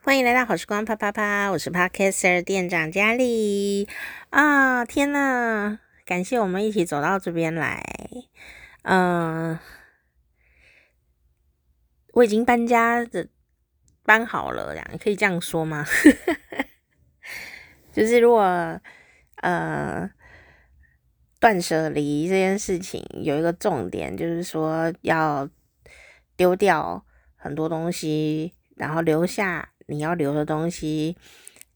欢迎来到好时光啪啪啪，我是 Podcaster 店长佳丽啊！天呐，感谢我们一起走到这边来。嗯、我已经搬家的搬好了，可以这样说吗？就是如果呃。断舍离这件事情有一个重点，就是说要丢掉很多东西，然后留下你要留的东西。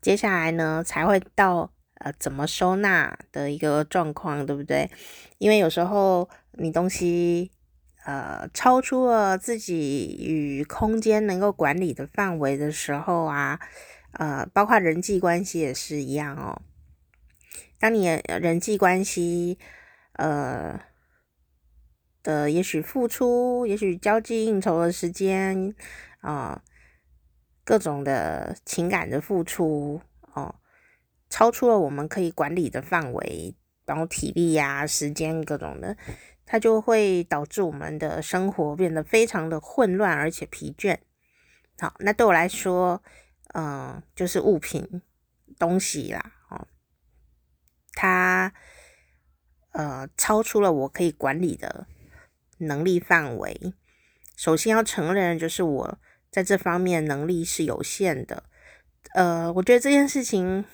接下来呢，才会到呃怎么收纳的一个状况，对不对？因为有时候你东西呃超出了自己与空间能够管理的范围的时候啊，呃，包括人际关系也是一样哦。当你人际关系，呃的，也许付出，也许交际应酬的时间，啊、各种的情感的付出，哦、超出了我们可以管理的范围，然后体力呀、时间各种的，它就会导致我们的生活变得非常的混乱而且疲倦。好，那对我来说，嗯、呃，就是物品东西啦哦。它呃超出了我可以管理的能力范围。首先要承认，就是我在这方面能力是有限的。呃，我觉得这件事情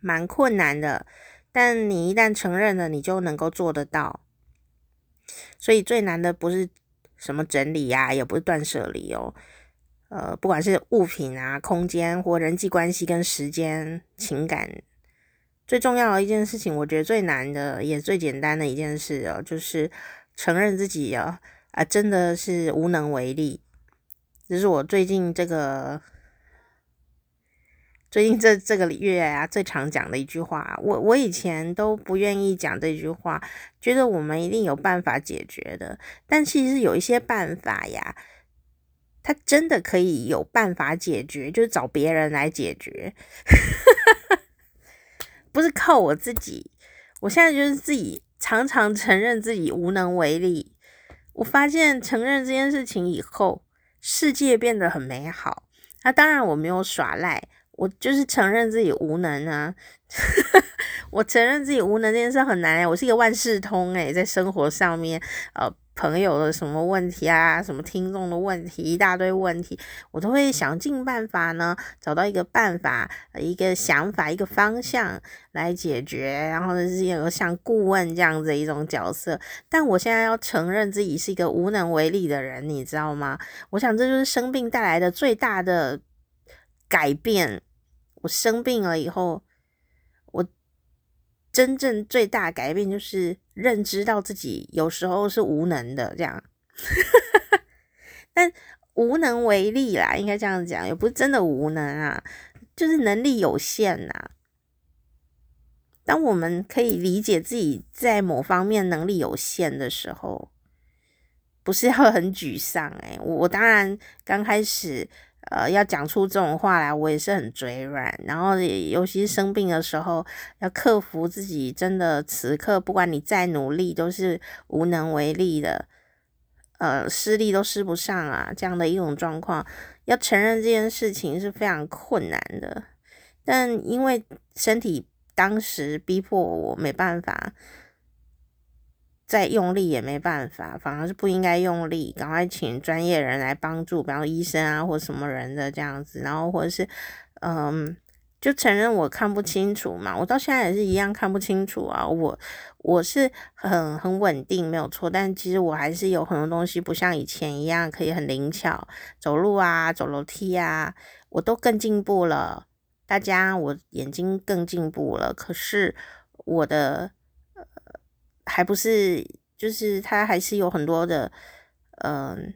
蛮困难的，但你一旦承认了，你就能够做得到。所以最难的不是什么整理呀、啊，也不是断舍离哦。呃，不管是物品啊、空间或人际关系跟时间、情感。最重要的一件事情，我觉得最难的也最简单的一件事哦，就是承认自己啊啊真的是无能为力。这是我最近这个最近这这个月啊最常讲的一句话。我我以前都不愿意讲这句话，觉得我们一定有办法解决的。但其实有一些办法呀，它真的可以有办法解决，就是找别人来解决。不是靠我自己，我现在就是自己常常承认自己无能为力。我发现承认这件事情以后，世界变得很美好。那、当然我没有耍赖，我就是承认自己无能啊。我承认自己无能这件事很难，我是一个万事通诶，在生活上面，呃。朋友的什么问题啊，什么听众的问题，一大堆问题，我都会想尽办法呢，找到一个办法、一个想法、一个方向来解决。然后呢，是有个像顾问这样子一种角色。但我现在要承认自己是一个无能为力的人，你知道吗？我想这就是生病带来的最大的改变。我生病了以后。真正最大改变就是认知到自己有时候是无能的，这样，但无能为力啦，应该这样讲，也不是真的无能啊，就是能力有限呐。当我们可以理解自己在某方面能力有限的时候，不是要很沮丧诶，我当然刚开始。呃，要讲出这种话来，我也是很嘴软。然后，尤其是生病的时候，要克服自己，真的此刻不管你再努力，都是无能为力的。呃，施力都施不上啊，这样的一种状况，要承认这件事情是非常困难的。但因为身体当时逼迫我，没办法。再用力也没办法，反而是不应该用力，赶快请专业人来帮助，比方医生啊或什么人的这样子，然后或者是，嗯，就承认我看不清楚嘛，我到现在也是一样看不清楚啊，我我是很很稳定没有错，但其实我还是有很多东西不像以前一样可以很灵巧，走路啊走楼梯啊，我都更进步了，大家我眼睛更进步了，可是我的。还不是，就是它还是有很多的，嗯、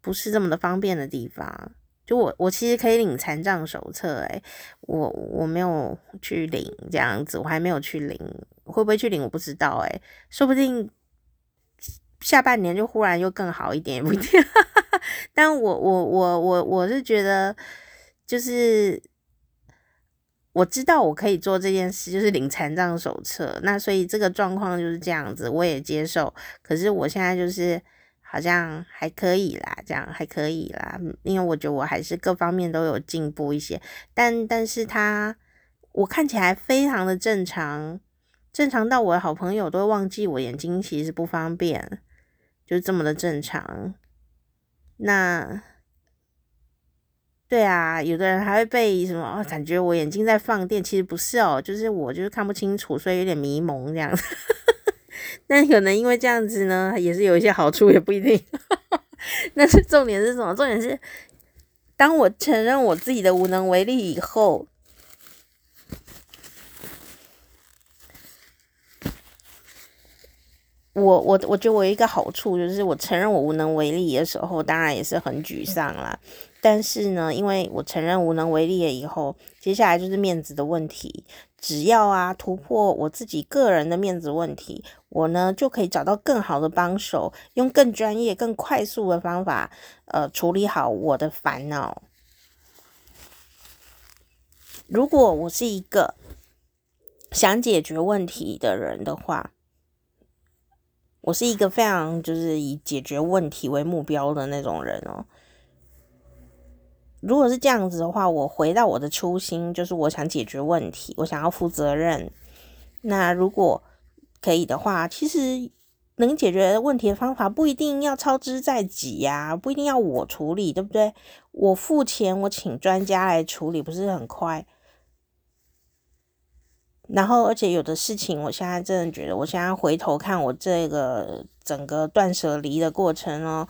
不是这么的方便的地方。就我，我其实可以领残障手册，诶，我我没有去领这样子，我还没有去领，会不会去领我不知道，诶，说不定下半年就忽然又更好一点，也不一定。但我我我我我是觉得，就是。我知道我可以做这件事，就是领残障手册。那所以这个状况就是这样子，我也接受。可是我现在就是好像还可以啦，这样还可以啦，因为我觉得我还是各方面都有进步一些，但但是他我看起来非常的正常，正常到我的好朋友都会忘记我眼睛其实不方便，就这么的正常。那对啊，有的人还会被什么哦，感觉我眼睛在放电，其实不是哦，就是我就是看不清楚，所以有点迷蒙这样子。但可能因为这样子呢，也是有一些好处，也不一定。但是重点是什么？重点是，当我承认我自己的无能为力以后，我我我觉得我有一个好处，就是我承认我无能为力的时候，当然也是很沮丧啦。但是呢，因为我承认无能为力了以后，接下来就是面子的问题。只要啊突破我自己个人的面子问题，我呢就可以找到更好的帮手，用更专业、更快速的方法，呃，处理好我的烦恼。如果我是一个想解决问题的人的话，我是一个非常就是以解决问题为目标的那种人哦。如果是这样子的话，我回到我的初心，就是我想解决问题，我想要负责任。那如果可以的话，其实能解决问题的方法不一定要操之在己呀，不一定要我处理，对不对？我付钱，我请专家来处理，不是很快？然后，而且有的事情，我现在真的觉得，我现在回头看我这个整个断舍离的过程哦，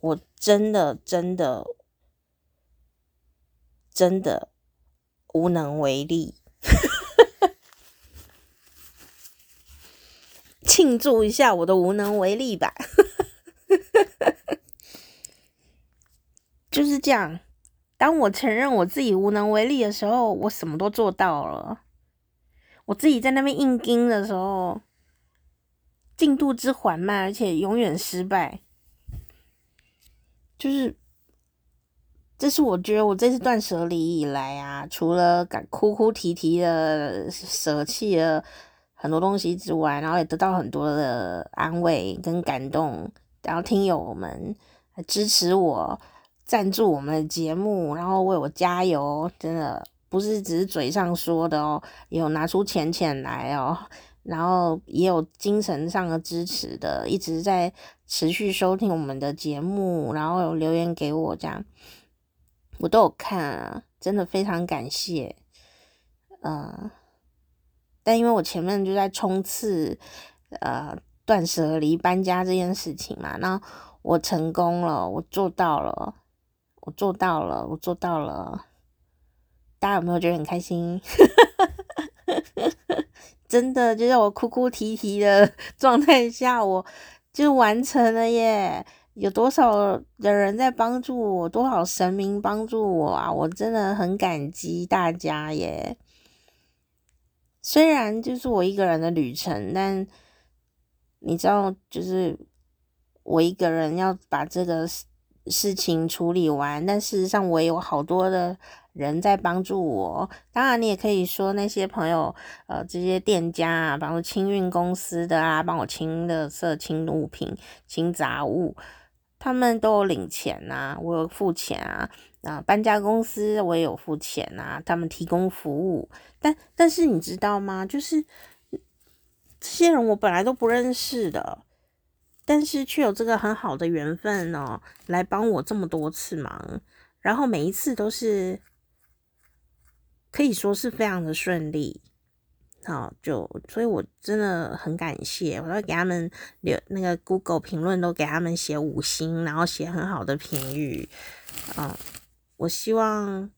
我真的真的。真的无能为力，庆祝一下我的无能为力吧，就是这样。当我承认我自己无能为力的时候，我什么都做到了。我自己在那边硬撑的时候，进度之缓慢，而且永远失败，就是。这是我觉得我这次断舍离以来啊，除了敢哭哭啼啼的舍弃了很多东西之外，然后也得到很多的安慰跟感动，然后听友们支持我，赞助我们的节目，然后为我加油，真的不是只是嘴上说的哦，有拿出钱钱来哦，然后也有精神上的支持的，一直在持续收听我们的节目，然后有留言给我这样。我都有看啊，真的非常感谢，呃，但因为我前面就在冲刺，呃，断舍离搬家这件事情嘛，那我成功了，我做到了，我做到了，我做到了，大家有没有觉得很开心？真的，就在我哭哭啼啼的状态下，我就完成了耶。有多少的人在帮助我，多少神明帮助我啊！我真的很感激大家耶。虽然就是我一个人的旅程，但你知道，就是我一个人要把这个事情处理完，但事实上我也有好多的人在帮助我。当然，你也可以说那些朋友，呃，这些店家啊，帮我清运公司的啊，帮我清垃圾、清物品、清杂物。他们都有领钱呐，我有付钱啊，啊，搬家公司我也有付钱啊，他们提供服务，但但是你知道吗？就是这些人我本来都不认识的，但是却有这个很好的缘分哦，来帮我这么多次忙，然后每一次都是可以说是非常的顺利。好，就所以，我真的很感谢，我都给他们留那个 Google 评论，都给他们写五星，然后写很好的评语。嗯，我希望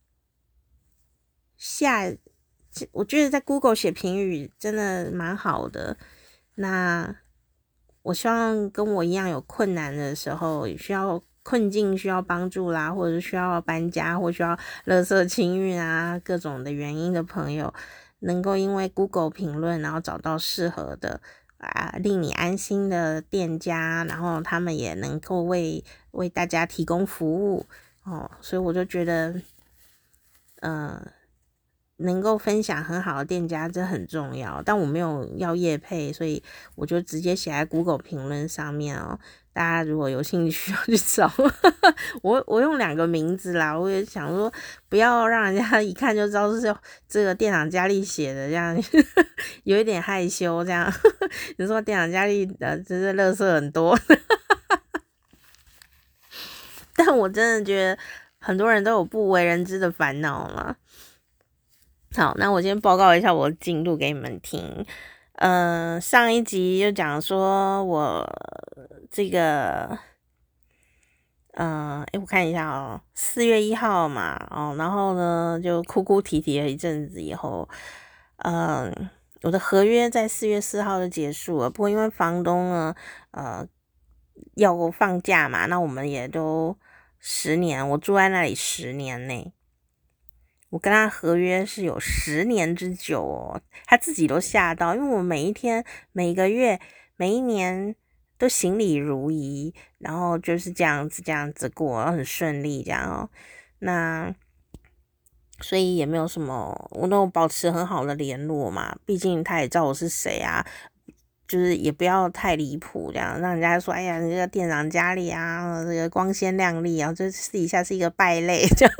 下，我觉得在 Google 写评语真的蛮好的。那我希望跟我一样有困难的时候，需要困境需要帮助啦，或者需要搬家，或需要垃圾清运啊，各种的原因的朋友。能够因为 Google 评论，然后找到适合的啊，令你安心的店家，然后他们也能够为为大家提供服务哦，所以我就觉得，嗯、能够分享很好的店家，这很重要。但我没有要业配，所以我就直接写在 Google 评论上面哦。大家如果有兴趣 要去找，我我用两个名字啦。我也想说，不要让人家 一看就知道是这个店长佳丽写的，这样 有一点害羞。这样你说店长佳丽的真是乐色很多，但我真的觉得很多人都有不为人知的烦恼嘛。好，那我先报告一下我的进度给你们听。呃，上一集就讲说我这个，呃，诶，我看一下哦，四月一号嘛，哦，然后呢就哭哭啼啼了一阵子以后，嗯、呃，我的合约在四月四号就结束了。不过因为房东呢，呃，要放假嘛，那我们也都十年，我住在那里十年呢。我跟他合约是有十年之久哦，他自己都吓到，因为我每一天、每个月、每一年都行礼如仪，然后就是这样子、这样子过，然后很顺利这样哦。那所以也没有什么，我都保持很好的联络嘛，毕竟他也知道我是谁啊。就是也不要太离谱，这样让人家说，哎呀，你这个店长家里啊，这个光鲜亮丽啊，这私底下是一个败类，这样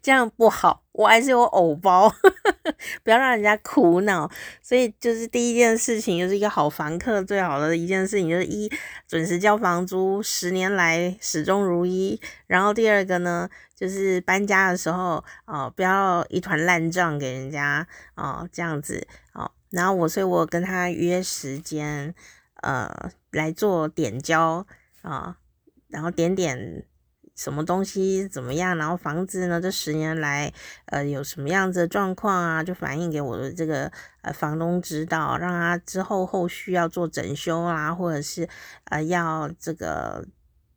这样不好。我还是有偶包，不要让人家苦恼。所以就是第一件事情，就是一个好房客最好的一件事情，就是一准时交房租，十年来始终如一。然后第二个呢，就是搬家的时候，哦，不要一团烂账给人家，哦，这样子，哦。然后我，所以我跟他约时间，呃，来做点交啊，然后点点什么东西怎么样，然后房子呢，这十年来，呃，有什么样子的状况啊，就反映给我的这个呃房东知道，让他之后后续要做整修啊，或者是呃要这个。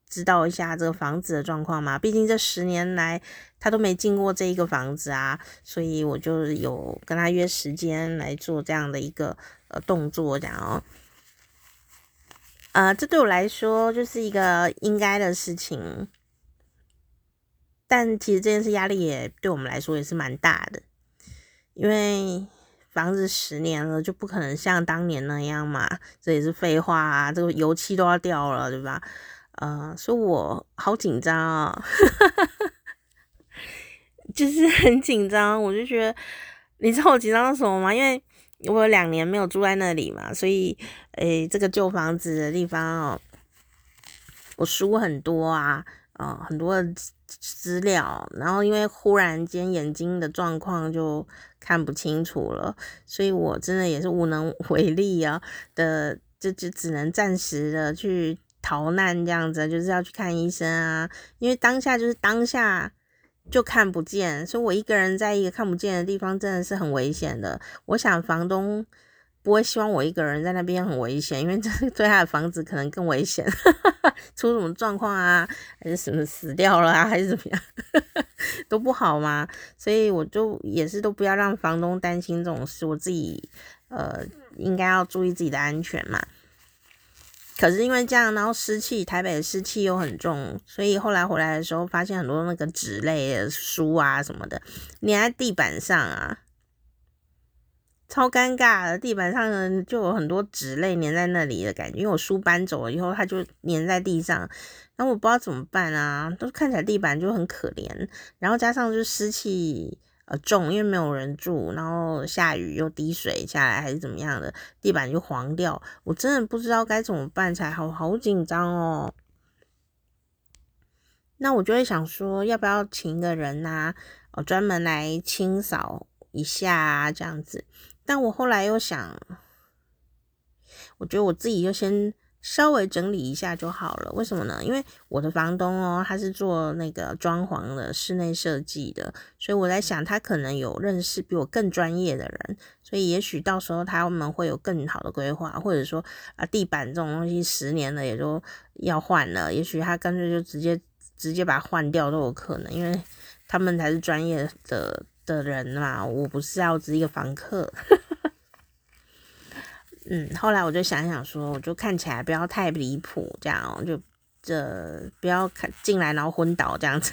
知道一下这个房子的状况嘛？毕竟这十年来他都没进过这一个房子啊，所以我就有跟他约时间来做这样的一个呃动作，这样哦。呃，这对我来说就是一个应该的事情，但其实这件事压力也对我们来说也是蛮大的，因为房子十年了就不可能像当年那样嘛，这也是废话啊，这个油漆都要掉了，对吧？呃，所以我好紧张啊，就是 很紧张。我就觉得，你知道我紧张什么吗？因为我有两年没有住在那里嘛，所以，诶、这个旧房子的地方哦，我书很多啊，啊、很多资料。然后因为忽然间眼睛的状况就看不清楚了，所以我真的也是无能 为力啊的，就就只能暂时的去。逃难这样子，就是要去看医生啊，因为当下就是当下就看不见，所以我一个人在一个看不见的地方真的是很危险的。我想房东不会希望我一个人在那边很危险，因为这对他的房子可能更危险，出什么状况啊，还是什么死掉了啊，还是怎么样，都不好嘛。所以我就也是都不要让房东担心这种事，我自己呃应该要注意自己的安全嘛。可是因为这样，然后湿气，台北的湿气又很重，所以后来回来的时候，发现很多那个纸类的书啊什么的粘在地板上啊，超尴尬的。地板上呢就有很多纸类粘在那里的感觉，因为我书搬走了以后，它就粘在地上，然后我不知道怎么办啊，都看起来地板就很可怜，然后加上就是湿气。呃，重，因为没有人住，然后下雨又滴水下来，还是怎么样的，地板就黄掉。我真的不知道该怎么办才好，好紧张哦。那我就会想说，要不要请一个人呐、啊，哦，专门来清扫一下，这样子。但我后来又想，我觉得我自己就先。稍微整理一下就好了，为什么呢？因为我的房东哦，他是做那个装潢的室内设计的，所以我在想，他可能有认识比我更专业的人，所以也许到时候他们会有更好的规划，或者说啊，地板这种东西十年了也都要换了，也许他干脆就直接直接把它换掉都有可能，因为他们才是专业的的人嘛，我不是要只一个房客。嗯，后来我就想想说，我就看起来不要太离谱，这样就这不要看进来然后昏倒这样子，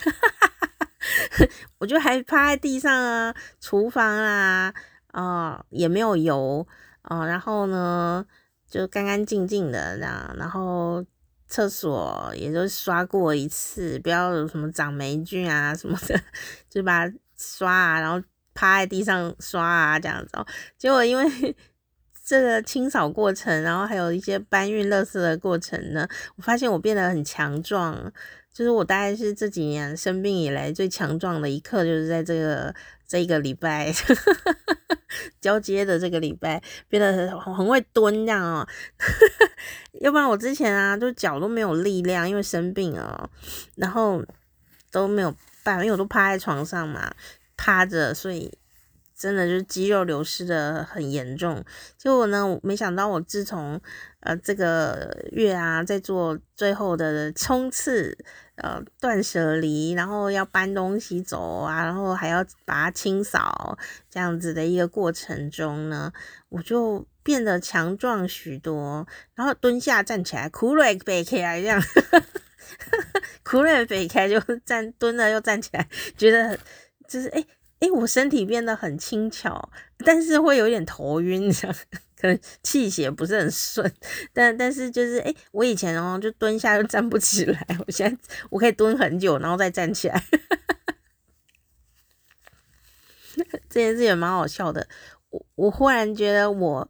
我就还趴在地上啊，厨房啊，啊、也没有油啊、然后呢就干干净净的这样，然后厕所也就刷过一次，不要有什么长霉菌啊什么的，就把它刷啊，然后趴在地上刷啊这样子哦，结果因为。这个清扫过程，然后还有一些搬运垃圾的过程呢，我发现我变得很强壮，就是我大概是这几年生病以来最强壮的一刻，就是在这个这一个礼拜 交接的这个礼拜，变得很很会蹲这样哦，要不然我之前啊，就脚都没有力量，因为生病哦，然后都没有办法，因为我都趴在床上嘛，趴着，所以。真的就是肌肉流失的很严重，结果呢，没想到我自从呃这个月啊，在做最后的冲刺，呃断舍离，然后要搬东西走啊，然后还要把它清扫这样子的一个过程中呢，我就变得强壮许多，然后蹲下站起来，苦累背起来这样，苦累背起来就站蹲了又站起来，觉得就是诶。哎，我身体变得很轻巧，但是会有点头晕，这样可能气血不是很顺。但但是就是，哎，我以前哦就蹲下就站不起来，我现在我可以蹲很久，然后再站起来。这件事也蛮好笑的。我我忽然觉得我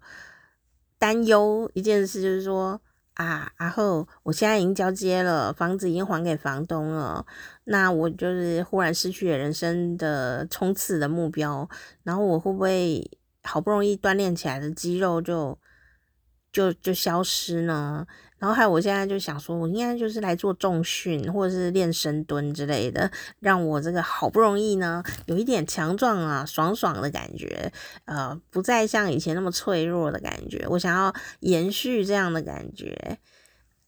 担忧一件事，就是说。啊，然后我现在已经交接了，房子已经还给房东了，那我就是忽然失去了人生的冲刺的目标，然后我会不会好不容易锻炼起来的肌肉就就就消失呢？然后还有我现在就想说，我应该就是来做重训或者是练深蹲之类的，让我这个好不容易呢有一点强壮啊，爽爽的感觉，呃，不再像以前那么脆弱的感觉。我想要延续这样的感觉，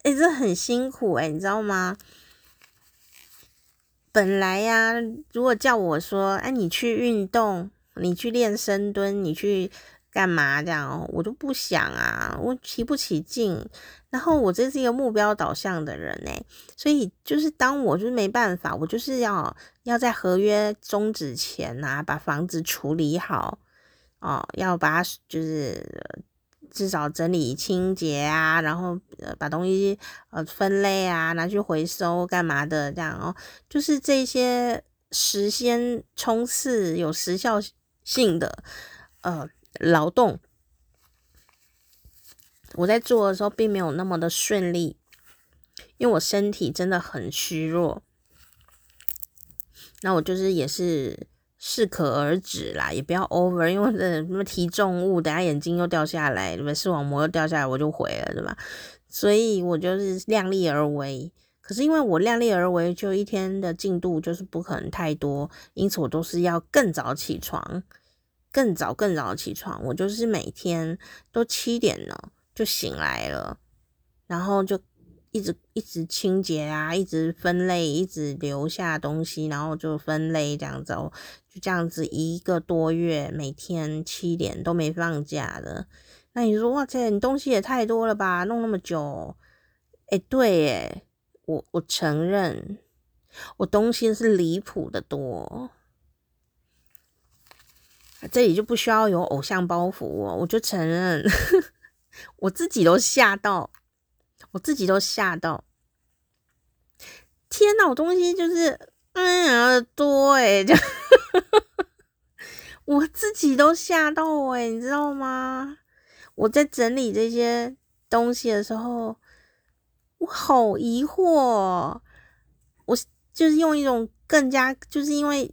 诶，这很辛苦诶，你知道吗？本来呀，如果叫我说，哎，你去运动，你去练深蹲，你去。干嘛这样？我就不想啊，我提不起劲。然后我这是一个目标导向的人诶，所以就是当我就是没办法，我就是要要在合约终止前呐、啊，把房子处理好哦，要把就是至少整理清洁啊，然后把东西呃分类啊，拿去回收干嘛的这样哦，就是这些时间冲刺有时效性的呃。劳动，我在做的时候并没有那么的顺利，因为我身体真的很虚弱。那我就是也是适可而止啦，也不要 over，因为这什么提重物，等下眼睛又掉下来，对吧？视网膜又掉下来，我就毁了，对吧？所以我就是量力而为。可是因为我量力而为，就一天的进度就是不可能太多，因此我都是要更早起床。更早更早起床，我就是每天都七点了就醒来了，然后就一直一直清洁啊，一直分类，一直留下东西，然后就分类这样子，就这样子一个多月，每天七点都没放假的。那你说哇塞，你东西也太多了吧，弄那么久？哎，对，哎，我我承认，我东西是离谱的多。这里就不需要有偶像包袱哦，我就承认，我自己都吓到，我自己都吓到。天哪，我东西就是嗯呀多诶，就我自己都吓到诶，你知道吗？我在整理这些东西的时候，我好疑惑，我就是用一种更加，就是因为。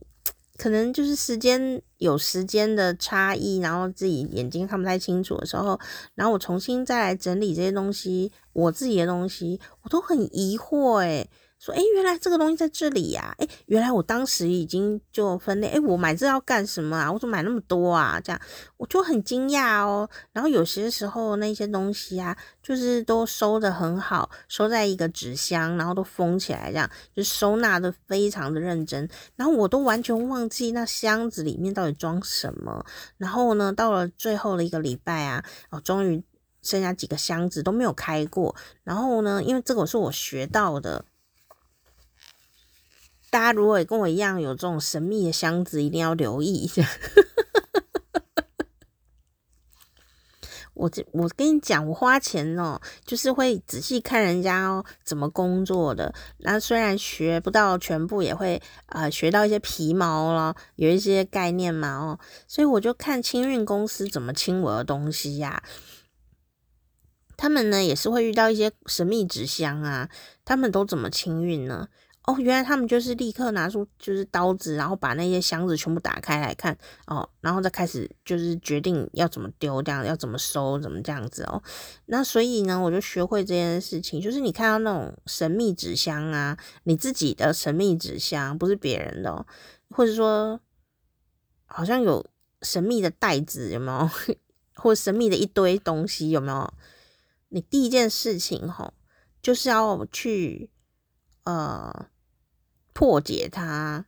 可能就是时间有时间的差异，然后自己眼睛看不太清楚的时候，然后我重新再来整理这些东西，我自己的东西，我都很疑惑诶。说，诶，原来这个东西在这里呀！诶，原来我当时已经就分类。诶，我买这要干什么啊？我怎么买那么多啊？这样我就很惊讶哦。然后有些时候那些东西啊，就是都收的很好，收在一个纸箱，然后都封起来，这样就收纳的非常的认真。然后我都完全忘记那箱子里面到底装什么。然后呢，到了最后的一个礼拜啊，哦，终于剩下几个箱子都没有开过。然后呢，因为这个是我学到的。大家如果也跟我一样有这种神秘的箱子，一定要留意一下。我这我跟你讲，我花钱哦，就是会仔细看人家哦怎么工作的。那虽然学不到全部，也会呃学到一些皮毛了，有一些概念嘛哦。所以我就看清运公司怎么清我的东西呀。他们呢也是会遇到一些神秘纸箱啊，他们都怎么清运呢？哦，原来他们就是立刻拿出就是刀子，然后把那些箱子全部打开来看哦，然后再开始就是决定要怎么丢，这样要怎么收，怎么这样子哦。那所以呢，我就学会这件事情，就是你看到那种神秘纸箱啊，你自己的神秘纸箱不是别人的哦，或者说好像有神秘的袋子有没有，或神秘的一堆东西有没有？你第一件事情吼、哦，就是要去呃。破解它，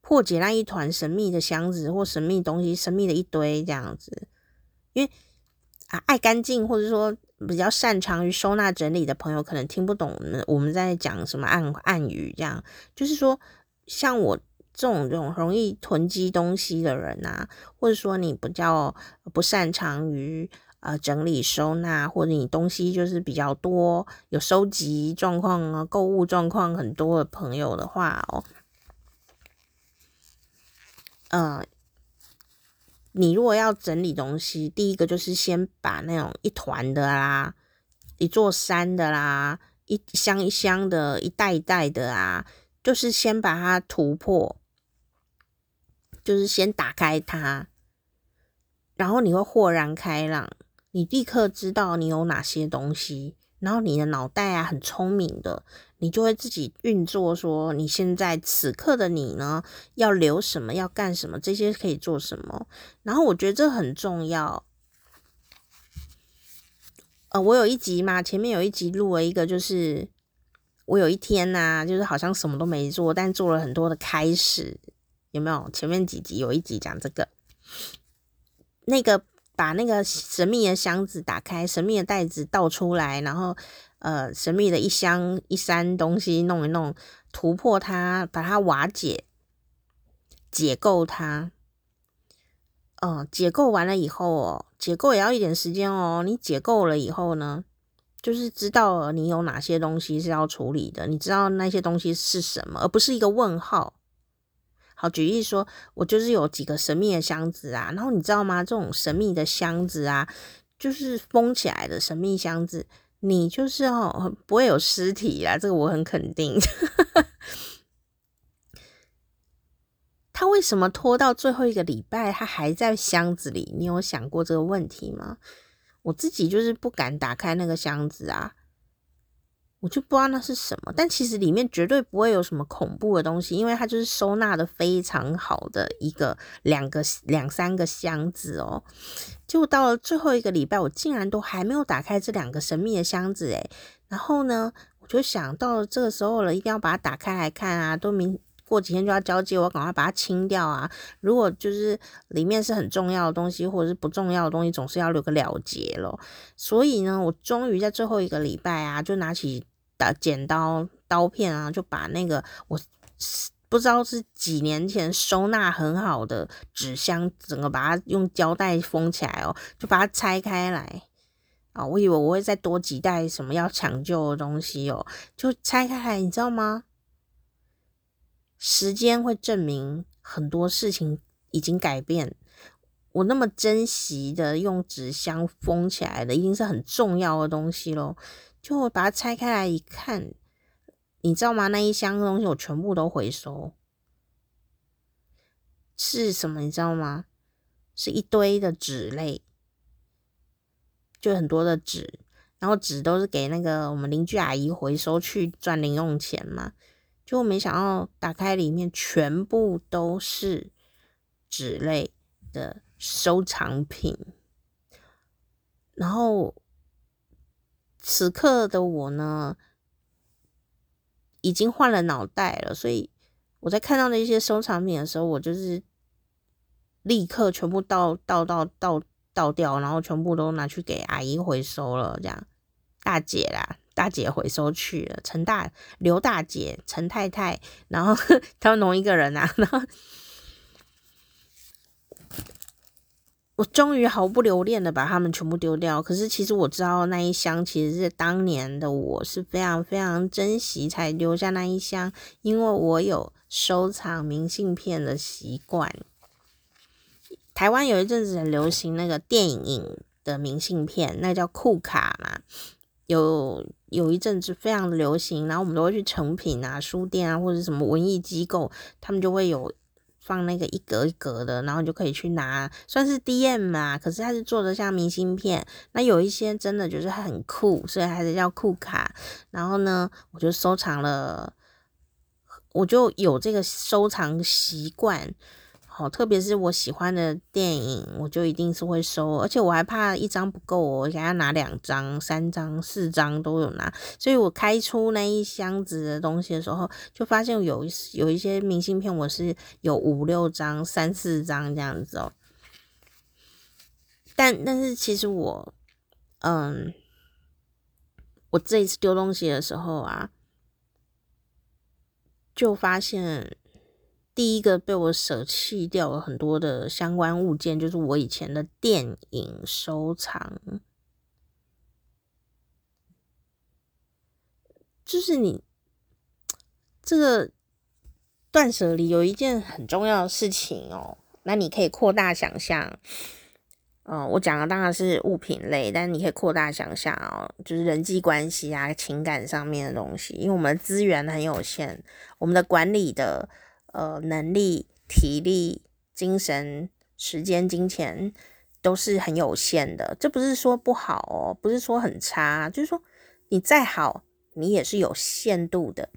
破解那一团神秘的箱子或神秘东西，神秘的一堆这样子。因为啊，爱干净或者说比较擅长于收纳整理的朋友，可能听不懂我们在讲什么暗暗语。这样就是说，像我这种种容易囤积东西的人啊，或者说你比较不擅长于。呃，整理收纳，或者你东西就是比较多，有收集状况啊，购物状况很多的朋友的话哦，呃，你如果要整理东西，第一个就是先把那种一团的啦，一座山的啦，一箱一箱的，一袋一袋的啊，就是先把它突破，就是先打开它，然后你会豁然开朗。你立刻知道你有哪些东西，然后你的脑袋啊很聪明的，你就会自己运作，说你现在此刻的你呢，要留什么，要干什么，这些可以做什么。然后我觉得这很重要。呃，我有一集嘛，前面有一集录了一个，就是我有一天呐、就是好像什么都没做，但做了很多的开始，有没有？前面几集有一集讲这个，那个。把那个神秘的箱子打开，神秘的袋子倒出来，然后呃，神秘的一箱一山东西弄一弄，突破它，把它瓦解，解构它。哦、呃，解构完了以后哦，解构也要一点时间哦。你解构了以后呢，就是知道你有哪些东西是要处理的，你知道那些东西是什么，而不是一个问号。好，举例说，我就是有几个神秘的箱子啊，然后你知道吗？这种神秘的箱子啊，就是封起来的神秘箱子，你就是哦，不会有尸体啊，这个我很肯定。他为什么拖到最后一个礼拜，他还在箱子里？你有想过这个问题吗？我自己就是不敢打开那个箱子啊。我就不知道那是什么，但其实里面绝对不会有什么恐怖的东西，因为它就是收纳的非常好的一个两个两三个箱子哦。就到了最后一个礼拜，我竟然都还没有打开这两个神秘的箱子诶。然后呢，我就想到了这个时候了，一定要把它打开来看啊，都明过几天就要交接，我赶快把它清掉啊。如果就是里面是很重要的东西，或者是不重要的东西，总是要留个了结咯。所以呢，我终于在最后一个礼拜啊，就拿起。打剪刀刀片啊，就把那个我不知道是几年前收纳很好的纸箱，整个把它用胶带封起来哦，就把它拆开来啊。我以为我会再多几袋什么要抢救的东西哦，就拆开来，你知道吗？时间会证明很多事情已经改变。我那么珍惜的用纸箱封起来的，一定是很重要的东西喽。就我把它拆开来一看，你知道吗？那一箱东西我全部都回收，是什么？你知道吗？是一堆的纸类，就很多的纸，然后纸都是给那个我们邻居阿姨回收去赚零用钱嘛。就没想到打开里面全部都是纸类的收藏品，然后。此刻的我呢，已经换了脑袋了，所以我在看到那些收藏品的时候，我就是立刻全部倒倒倒倒倒掉，然后全部都拿去给阿姨回收了。这样，大姐啦，大姐回收去了，陈大、刘大姐、陈太太，然后 他们同一个人啊，然后我终于毫不留恋的把它们全部丢掉。可是其实我知道那一箱其实是当年的我是非常非常珍惜才留下那一箱，因为我有收藏明信片的习惯。台湾有一阵子很流行那个电影的明信片，那叫酷卡嘛。有有一阵子非常的流行，然后我们都会去成品啊、书店啊，或者什么文艺机构，他们就会有放那个一格一格的，然后你就可以去拿，算是 DM 嘛。可是它是做的像明信片，那有一些真的就是很酷，所以还是叫酷卡。然后呢，我就收藏了，我就有这个收藏习惯。哦，特别是我喜欢的电影，我就一定是会收，而且我还怕一张不够，我想要拿两张、三张、四张都有拿，所以我开出那一箱子的东西的时候，就发现有有一些明信片，我是有五六张、三四张这样子哦。但但是其实我，嗯，我这一次丢东西的时候啊，就发现。第一个被我舍弃掉了很多的相关物件，就是我以前的电影收藏。就是你这个断舍离有一件很重要的事情哦，那你可以扩大想象。嗯，我讲的当然是物品类，但是你可以扩大想象哦，就是人际关系啊、情感上面的东西，因为我们资源很有限，我们的管理的。呃，能力、体力、精神、时间、金钱都是很有限的。这不是说不好哦，不是说很差，就是说你再好，你也是有限度的，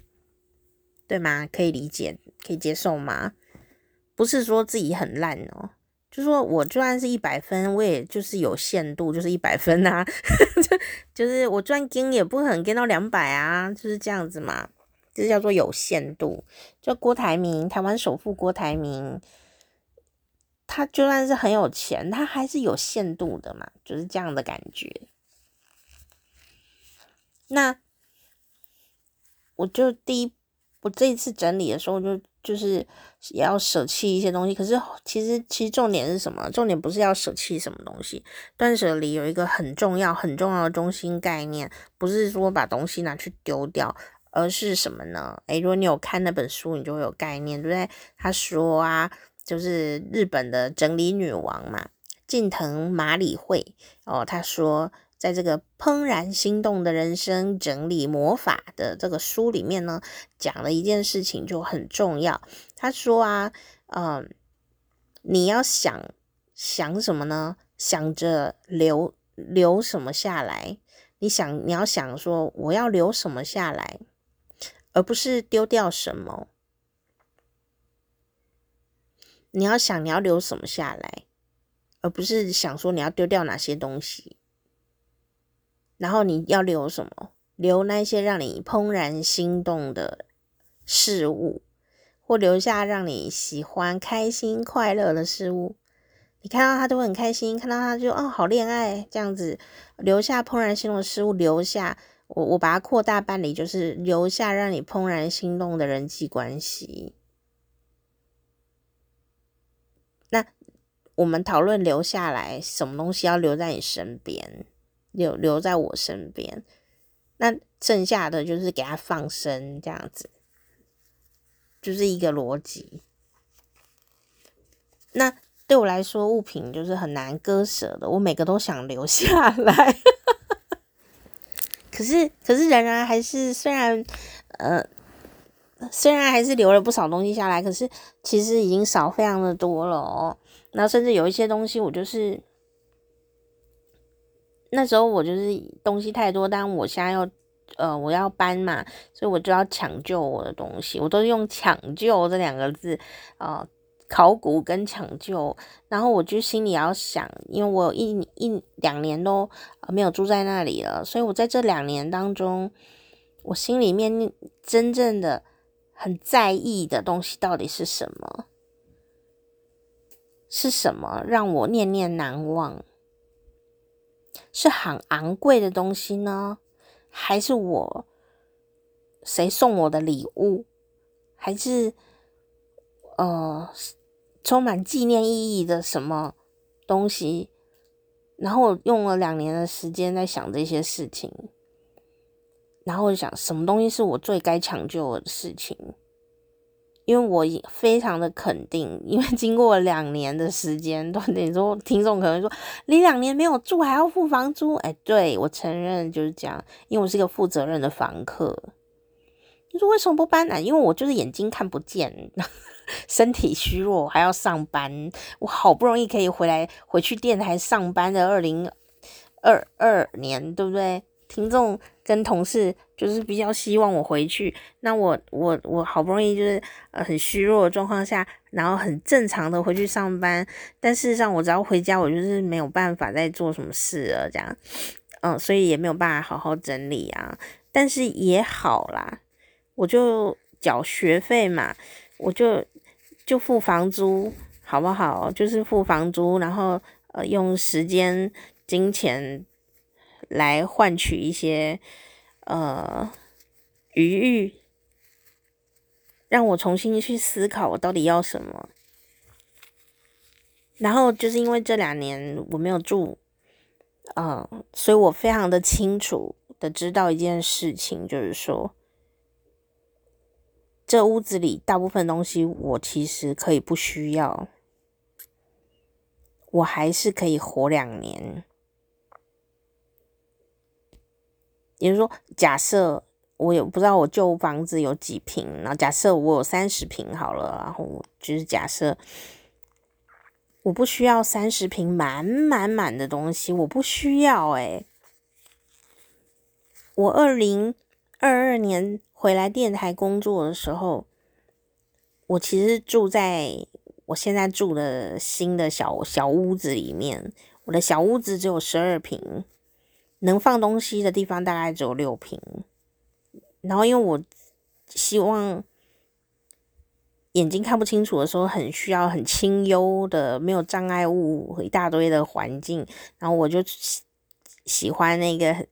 对吗？可以理解，可以接受吗？不是说自己很烂哦，就是说我就算是一百分，我也就是有限度，就是一百分啊。就是我赚金也不可能跟到两百啊，就是这样子嘛。这叫做有限度。就郭台铭，台湾首富郭台铭，他就算是很有钱，他还是有限度的嘛，就是这样的感觉。那我就第一，我这一次整理的时候就，就就是也要舍弃一些东西。可是其实其实重点是什么？重点不是要舍弃什么东西。断舍离有一个很重要很重要的中心概念，不是说把东西拿去丢掉。而是什么呢？诶，如果你有看那本书，你就会有概念，对不对？他说啊，就是日本的整理女王嘛，近藤麻里惠哦，他说，在这个《怦然心动的人生整理魔法》的这个书里面呢，讲了一件事情就很重要。他说啊，嗯，你要想想什么呢？想着留留什么下来？你想你要想说，我要留什么下来？而不是丢掉什么，你要想你要留什么下来，而不是想说你要丢掉哪些东西。然后你要留什么？留那些让你怦然心动的事物，或留下让你喜欢、开心、快乐的事物。你看到他都会很开心，看到他就哦好恋爱这样子，留下怦然心动的事物，留下。我我把它扩大办理，就是留下让你怦然心动的人际关系。那我们讨论留下来什么东西要留在你身边，留留在我身边。那剩下的就是给它放生，这样子，就是一个逻辑。那对我来说，物品就是很难割舍的，我每个都想留下来。可是，可是仍然还是，虽然，呃，虽然还是留了不少东西下来，可是其实已经少非常的多了哦。那甚至有一些东西，我就是那时候我就是东西太多，但我现在要，呃，我要搬嘛，所以我就要抢救我的东西，我都用“抢救”这两个字，呃。考古跟抢救，然后我就心里要想，因为我有一一两年都没有住在那里了，所以我在这两年当中，我心里面真正的很在意的东西到底是什么？是什么让我念念难忘？是很昂贵的东西呢，还是我谁送我的礼物，还是呃充满纪念意义的什么东西？然后我用了两年的时间在想这些事情，然后我想什么东西是我最该抢救的事情。因为我非常的肯定，因为经过两年的时间，都你说听众可能说你两年没有住还要付房租，哎，对，我承认就是这样，因为我是一个负责任的房客。你说为什么不搬呢？因为我就是眼睛看不见，身体虚弱，还要上班，我好不容易可以回来回去电台上班的二零二二年，对不对？听众跟同事就是比较希望我回去，那我我我好不容易就是呃很虚弱的状况下，然后很正常的回去上班，但事实上我只要回家，我就是没有办法再做什么事了，这样，嗯，所以也没有办法好好整理啊。但是也好啦，我就缴学费嘛，我就就付房租，好不好？就是付房租，然后呃用时间、金钱。来换取一些呃余裕，让我重新去思考我到底要什么。然后就是因为这两年我没有住，嗯、所以我非常的清楚的知道一件事情，就是说，这屋子里大部分东西我其实可以不需要，我还是可以活两年。也就是说，假设我也不知道我旧房子有几平，然后假设我有三十平好了，然后就是假设我不需要三十平满满满的东西，我不需要诶。我二零二二年回来电台工作的时候，我其实住在我现在住的新的小小屋子里面，我的小屋子只有十二平。能放东西的地方大概只有六平，然后因为我希望眼睛看不清楚的时候，很需要很清幽的、没有障碍物和一大堆的环境，然后我就喜喜欢那个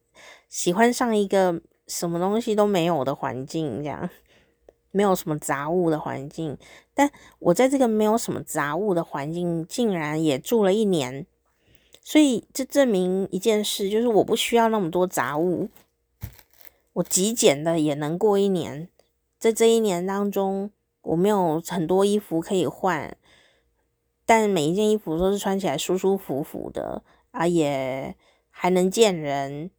喜欢上一个什么东西都没有的环境，这样 没有什么杂物的环境。但我在这个没有什么杂物的环境，竟然也住了一年。所以这证明一件事，就是我不需要那么多杂物，我极简的也能过一年。在这一年当中，我没有很多衣服可以换，但每一件衣服都是穿起来舒舒服服的啊，也还能见人。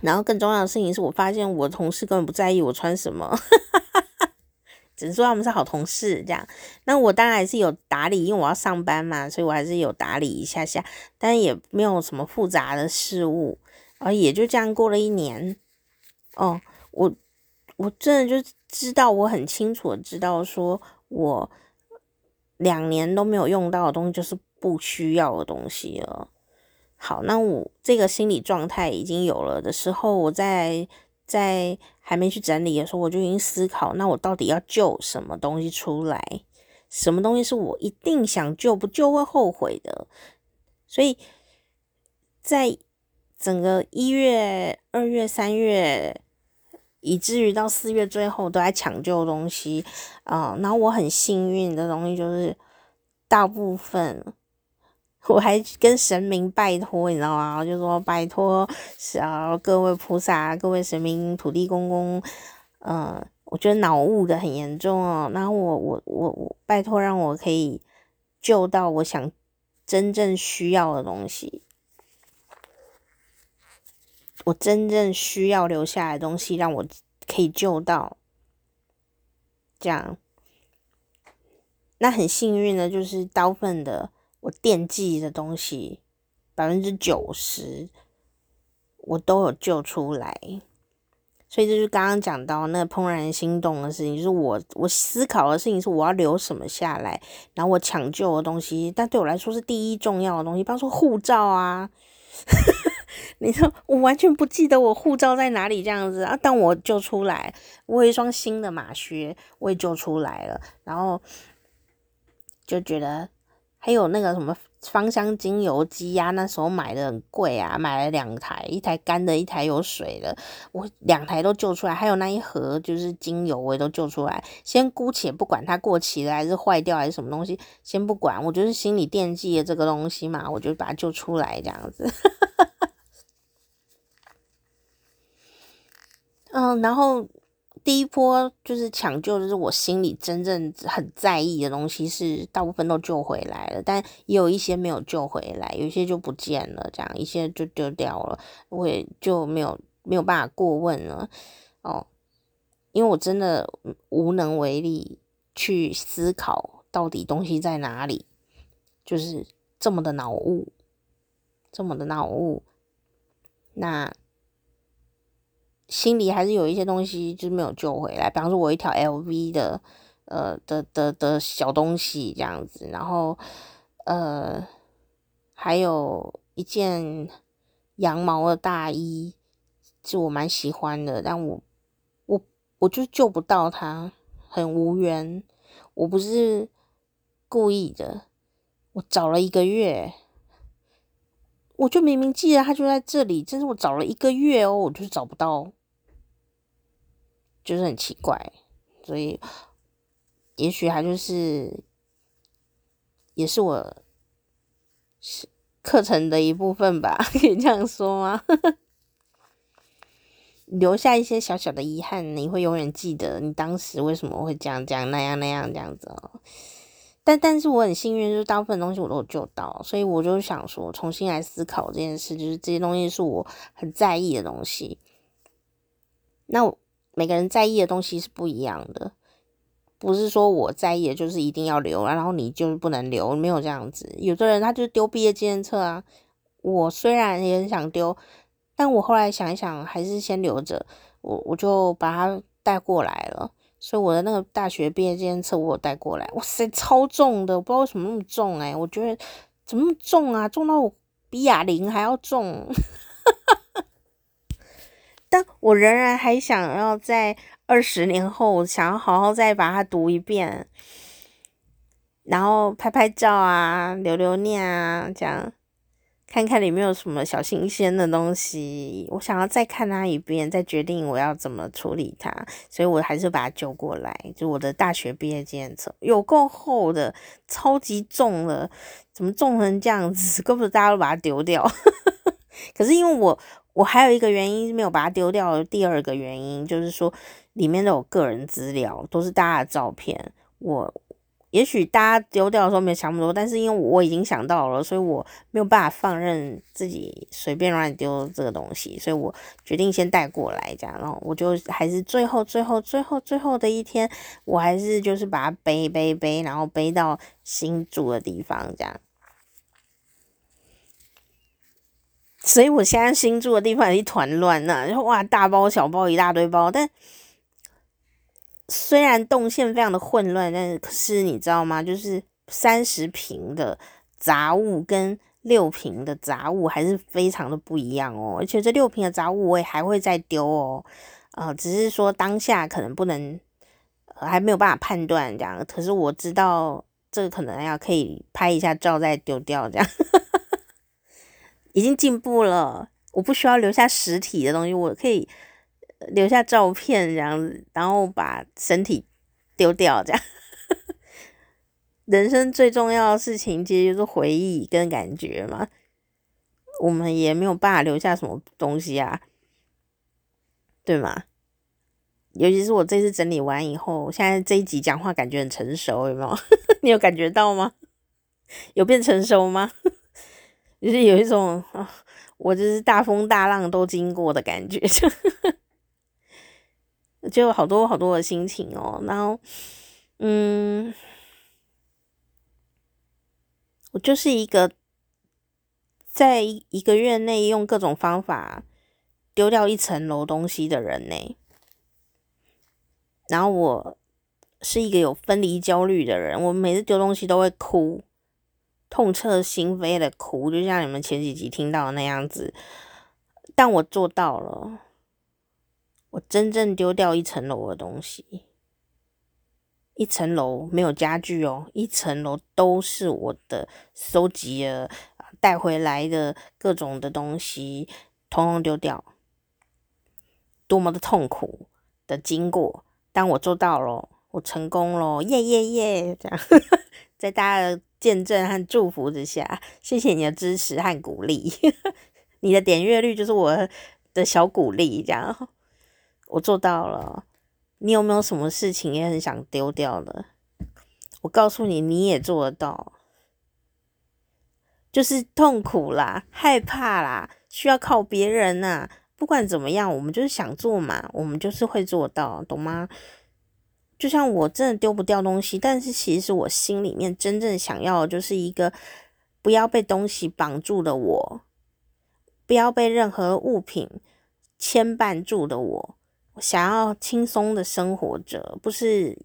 然后更重要的事情是我发现我同事根本不在意我穿什么。只是说他们是好同事这样，那我当然还是有打理，因为我要上班嘛，所以我还是有打理一下下，但也没有什么复杂的事物，而也就这样过了一年。哦，我我真的就知道，我很清楚的知道，说我两年都没有用到的东西，就是不需要的东西了。好，那我这个心理状态已经有了的时候，我在。在还没去整理的时候，我就已经思考，那我到底要救什么东西出来？什么东西是我一定想救，不救会后悔的？所以在整个一月、二月、三月，以至于到四月最后，都在抢救东西啊、然后我很幸运的东西就是大部分。我还跟神明拜托，你知道吗？我就说拜托，是啊，各位菩萨、各位神明、土地公公，嗯，我觉得脑雾的很严重哦。然后我我我我拜托，让我可以救到我想真正需要的东西，我真正需要留下来的东西，让我可以救到。这样，那很幸运的，就是刀份的。我惦记的东西，百分之九十我都有救出来，所以这就是刚刚讲到那怦然心动的事情，就是我我思考的事情是我要留什么下来，然后我抢救的东西，但对我来说是第一重要的东西，比方说护照啊，你说我完全不记得我护照在哪里这样子啊，但我救出来，我有一双新的马靴，我也救出来了，然后就觉得。还有那个什么芳香精油机呀，那时候买的很贵啊，买了两台，一台干的，一台有水的，我两台都救出来，还有那一盒就是精油，我也都救出来。先姑且不管它过期了还是坏掉还是什么东西，先不管，我就是心里惦记的这个东西嘛，我就把它救出来这样子。嗯，然后。第一波就是抢救，就是我心里真正很在意的东西，是大部分都救回来了，但也有一些没有救回来，有些就不见了，这样一些就丢掉了，我也就没有没有办法过问了哦，因为我真的无能为力去思考到底东西在哪里，就是这么的脑雾，这么的脑雾，那。心里还是有一些东西就是没有救回来，比方说我一条 LV 的呃的的的小东西这样子，然后呃还有一件羊毛的大衣，是我蛮喜欢的，但我我我就救不到它，很无缘，我不是故意的，我找了一个月，我就明明记得它就在这里，但是我找了一个月哦，我就找不到。就是很奇怪，所以也许他就是也是我是课程的一部分吧，可以这样说吗？留下一些小小的遗憾，你会永远记得你当时为什么会这样这样那样那样这样子哦。但但是我很幸运，就是大部分东西我都有救到，所以我就想说，重新来思考这件事，就是这些东西是我很在意的东西。那我。每个人在意的东西是不一样的，不是说我在意的就是一定要留，然后你就是不能留，没有这样子。有的人他就是丢毕业纪念册啊，我虽然也很想丢，但我后来想一想，还是先留着，我我就把它带过来了。所以我的那个大学毕业纪念册我带过来，哇塞，超重的，我不知道为什么那么重哎、我觉得怎么那么重啊，重到我比哑铃还要重。哈 哈但我仍然还想要在二十年后，想要好好再把它读一遍，然后拍拍照啊，留留念啊，这样看看里面有什么小新鲜的东西。我想要再看它一遍，再决定我要怎么处理它。所以我还是把它揪过来，就我的大学毕业纪念册，有够厚的，超级重的，怎么重成这样子？怪不得大家都把它丢掉。可是因为我。我还有一个原因没有把它丢掉，第二个原因就是说，里面都有个人资料，都是大家的照片。我也许大家丢掉的时候没有想那么多，但是因为我已经想到了，所以我没有办法放任自己随便乱丢这个东西，所以我决定先带过来，这样，然后我就还是最后最后最后最后的一天，我还是就是把它背背背，然后背到新住的地方，这样。所以我现在新住的地方一团乱呐，然后哇，大包小包一大堆包，但虽然动线非常的混乱，但是可是你知道吗？就是三十平的杂物跟六平的杂物还是非常的不一样哦，而且这六平的杂物我也还会再丢哦，呃，只是说当下可能不能，还没有办法判断这样，可是我知道这个可能要可以拍一下照再丢掉这样。已经进步了，我不需要留下实体的东西，我可以留下照片这样，然后把身体丢掉这样。人生最重要的事情其实就是回忆跟感觉嘛，我们也没有办法留下什么东西啊，对吗？尤其是我这次整理完以后，现在这一集讲话感觉很成熟，有没有？你有感觉到吗？有变成熟吗？就是有一种啊，我就是大风大浪都经过的感觉，就就好多好多的心情哦。然后，嗯，我就是一个在一个月内用各种方法丢掉一层楼东西的人呢。然后我是一个有分离焦虑的人，我每次丢东西都会哭。痛彻心扉的哭，就像你们前几集听到的那样子，但我做到了，我真正丢掉一层楼的东西，一层楼没有家具哦，一层楼都是我的收集了带回来的各种的东西，统统丢掉，多么的痛苦的经过！当我做到了，我成功了，耶耶耶！这样，在大家见证和祝福之下，谢谢你的支持和鼓励，你的点阅率就是我的小鼓励，这样，我做到了。你有没有什么事情也很想丢掉的？我告诉你，你也做得到，就是痛苦啦、害怕啦，需要靠别人呐。不管怎么样，我们就是想做嘛，我们就是会做到，懂吗？就像我真的丢不掉东西，但是其实我心里面真正想要的就是一个不要被东西绑住的我，不要被任何物品牵绊住的我。想要轻松的生活着，不是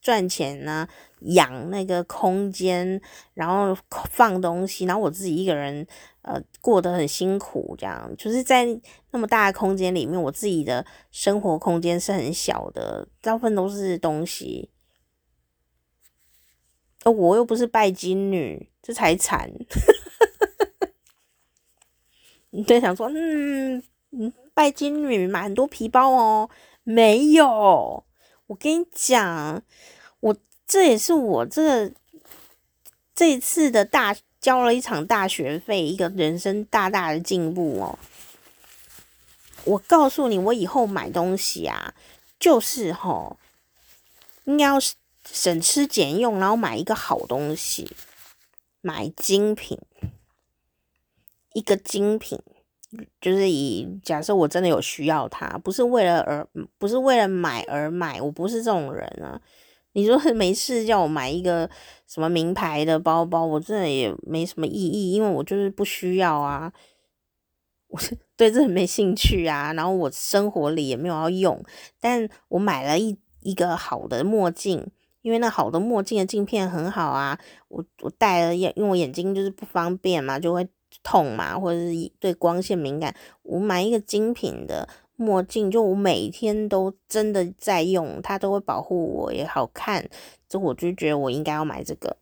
赚钱呢、养那个空间，然后放东西，然后我自己一个人，呃，过得很辛苦，这样就是在那么大的空间里面，我自己的生活空间是很小的，大部分都是东西，而我又不是拜金女，这才惨。你在想说，嗯。拜金女买很多皮包哦，没有。我跟你讲，我这也是我这这一次的大交了一场大学费，一个人生大大的进步哦。我告诉你，我以后买东西啊，就是齁，应该要省吃俭用，然后买一个好东西，买精品，一个精品。就是以假设我真的有需要它，不是为了而不是为了买而买，我不是这种人啊。你说没事叫我买一个什么名牌的包包，我真的也没什么意义，因为我就是不需要啊，我对这没兴趣啊。然后我生活里也没有要用，但我买了一一个好的墨镜，因为那好的墨镜的镜片很好啊。我我戴了眼，因为我眼睛就是不方便嘛，就会。痛嘛，或者是对光线敏感，我买一个精品的墨镜，就我每天都真的在用，它都会保护我，也好看，就我就觉得我应该要买这个。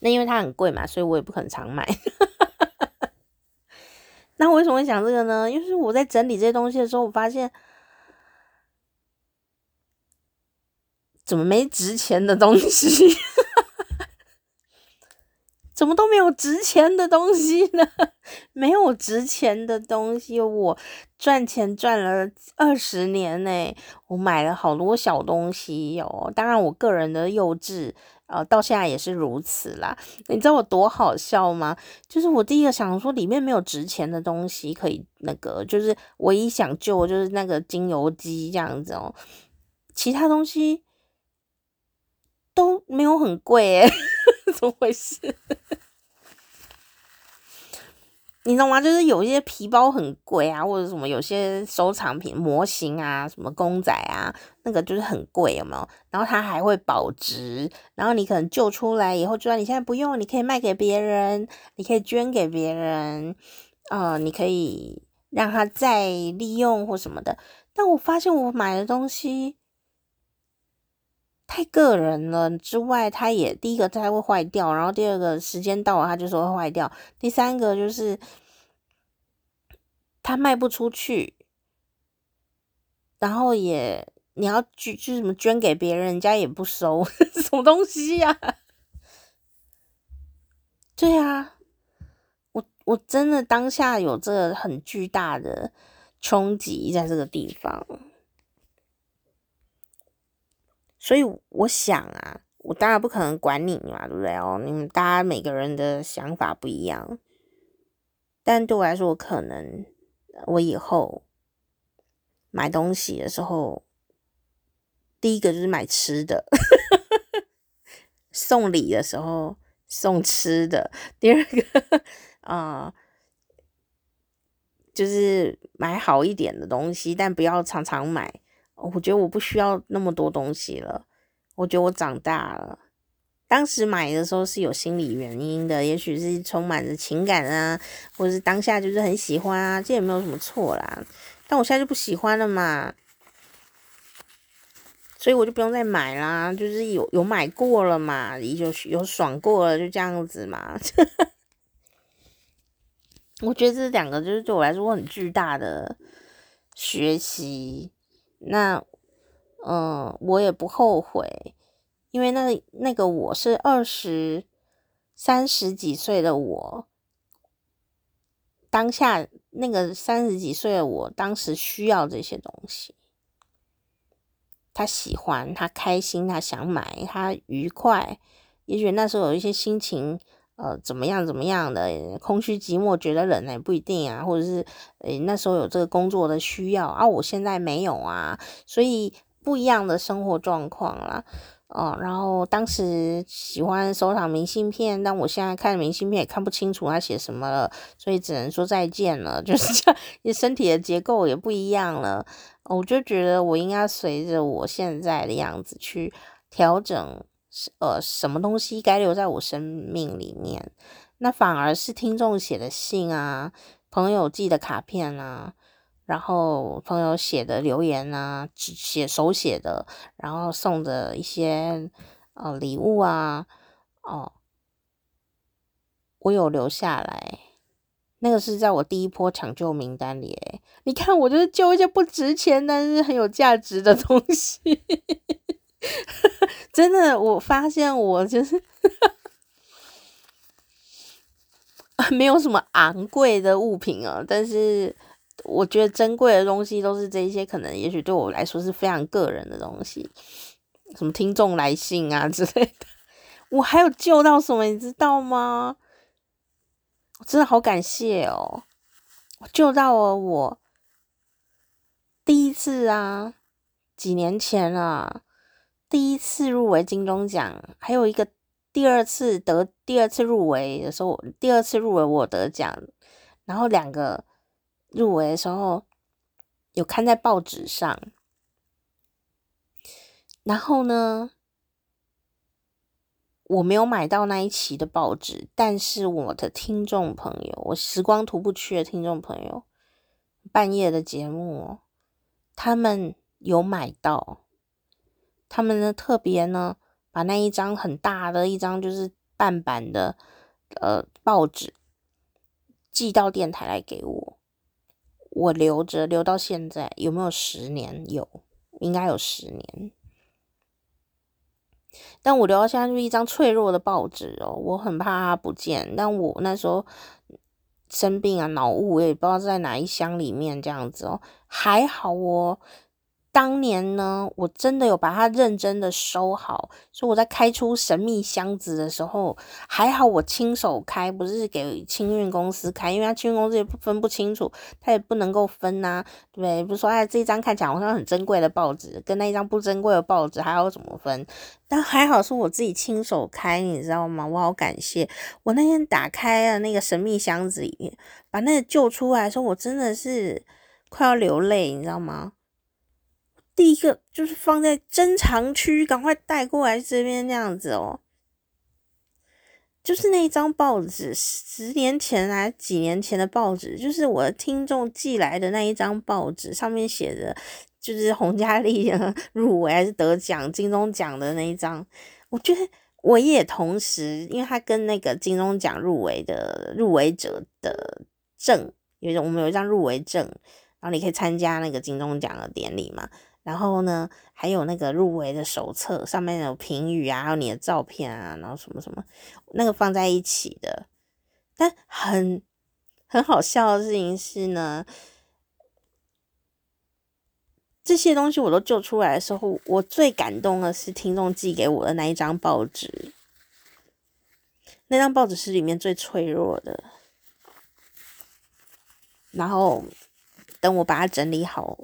那因为它很贵嘛，所以我也不可能常买。那为什么会想这个呢？因为我在整理这些东西的时候，我发现怎么没值钱的东西。怎么都没有值钱的东西呢？没有值钱的东西，我赚钱赚了二十年呢，我买了好多小东西哦。当然，我个人的幼稚，呃，到现在也是如此啦。你知道我多好笑吗？就是我第一个想说，里面没有值钱的东西可以那个，就是唯一想救就是那个精油机这样子哦，其他东西都没有很贵诶。怎么回事？你知道吗？就是有一些皮包很贵啊，或者什么有些收藏品模型啊，什么公仔啊，那个就是很贵，有没有？然后它还会保值，然后你可能救出来以后，就算你现在不用，你可以卖给别人，你可以捐给别人，呃，你可以让它再利用或什么的。但我发现我买的东西。太个人了之外，它也第一个它会坏掉，然后第二个时间到了它就说会坏掉，第三个就是它卖不出去，然后也你要去就什么捐给别人，人家也不收，什么东西呀、啊？对啊，我我真的当下有这个很巨大的冲击在这个地方。所以我想啊，我当然不可能管你嘛，对不对哦？你们大家每个人的想法不一样，但对我来说，我可能我以后买东西的时候，第一个就是买吃的，送礼的时候送吃的，第二个啊、就是买好一点的东西，但不要常常买。我觉得我不需要那么多东西了。我觉得我长大了。当时买的时候是有心理原因的，也许是充满着情感啊，或者是当下就是很喜欢啊，这也没有什么错啦。但我现在就不喜欢了嘛。所以我就不用再买啦，就是有有买过了嘛，有有爽过了，就这样子嘛。我觉得这两个就是对我来说很巨大的学习。那，嗯、我也不后悔，因为那那个我是二十三十几岁的我，当下那个三十几岁的我，当时需要这些东西。他喜欢，他开心，他想买，他愉快。也许那时候有一些心情，呃，怎么样怎么样的，空虚寂寞，觉得冷也不一定啊。或者是，诶，那时候有这个工作的需要啊，我现在没有啊，所以不一样的生活状况啦。哦，然后当时喜欢收藏明信片，但我现在看明信片也看不清楚他写什么了，所以只能说再见了。就是这样，你身体的结构也不一样了，我就觉得我应该随着我现在的样子去调整，呃，什么东西该留在我生命里面，那反而是听众写的信啊，朋友寄的卡片啊。然后朋友写的留言啊，写手写的，然后送的一些呃礼物啊，哦，我有留下来，那个是在我第一波抢救名单里。诶你看，我就是救一些不值钱但是很有价值的东西，真的，我发现我就是 没有什么昂贵的物品啊，但是。我觉得珍贵的东西都是这一些，可能也许对我来说是非常个人的东西，什么听众来信啊之类的。我还有救到什么，你知道吗？我真的好感谢哦！我救到了我第一次啊，几年前啊，第一次入围金钟奖，还有一个第二次得第二次入围的时候，第二次入围我得奖，然后两个。入围的时候有看在报纸上，然后呢，我没有买到那一期的报纸，但是我的听众朋友，我时光徒步区的听众朋友，半夜的节目，他们有买到，他们呢特别呢把那一张很大的一张就是半版的呃报纸寄到电台来给我。我留着，留到现在有没有十年？有，应该有十年。但我留到现在就是一张脆弱的报纸哦，我很怕它不见。但我那时候生病啊，脑雾，我也不知道在哪一箱里面这样子哦，还好哦。当年呢，我真的有把它认真的收好，所以我在开出神秘箱子的时候，还好我亲手开，不是给清运公司开，因为他清运公司也不分不清楚，他也不能够分呐、对不对？不是说哎，这一张看起来好像很珍贵的报纸，跟那一张不珍贵的报纸还要怎么分？但还好是我自己亲手开，你知道吗？我好感谢，我那天打开了那个神秘箱子里面，把那个救出来的时候，我真的是快要流泪，你知道吗？第一个就是放在珍藏区，赶快带过来这边那样子哦。就是那一张报纸，十年前还几年前的报纸，就是我听众寄来的那一张报纸，上面写着就是洪嘉丽入围还是得奖金钟奖的那一张。我觉得我也同时，因为他跟那个金钟奖入围的入围者的证，有种我们有一张入围证，然后你可以参加那个金钟奖的典礼嘛。然后呢，还有那个入围的手册，上面有评语啊，还有你的照片啊，然后什么什么，那个放在一起的。但很很好笑的事情是呢，这些东西我都救出来的时候，我最感动的是听众寄给我的那一张报纸。那张报纸是里面最脆弱的。然后等我把它整理好。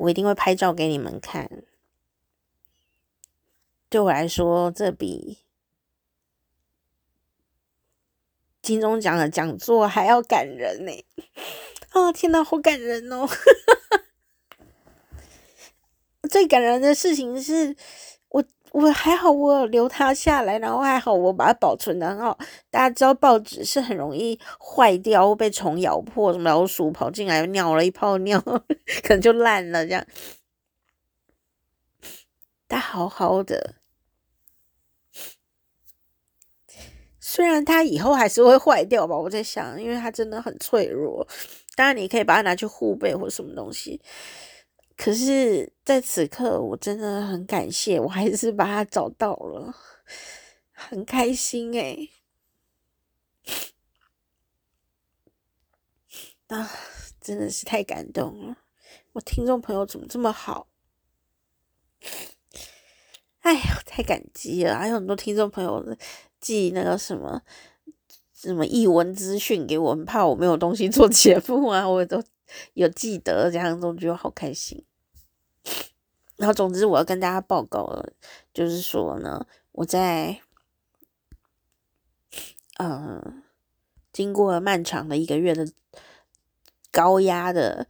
我一定会拍照给你们看。对我来说，这比金钟奖的讲座还要感人呢！啊，天哪，好感人哦！最感人的事情是我。还好，我留它下来，然后还好，我把它保存得很好。大家知道报纸是很容易坏掉，被虫咬破，什么老鼠跑进来尿了一泡尿，可能就烂了这样。它好好的。虽然它以后还是会坏掉吧，我在想，因为它真的很脆弱。当然，你可以把它拿去护背或什么东西。可是，在此刻，我真的很感谢，我还是把它找到了，很开心诶。啊，真的是太感动了！我听众朋友怎么这么好？哎呀，太感激了！还有很多听众朋友。寄那个什么什么译文资讯给我，很怕我没有东西做节目啊，我都有记得，这样都觉得好开心。然后总之我要跟大家报告了，就是说呢，我在呃经过漫长的一个月的高压的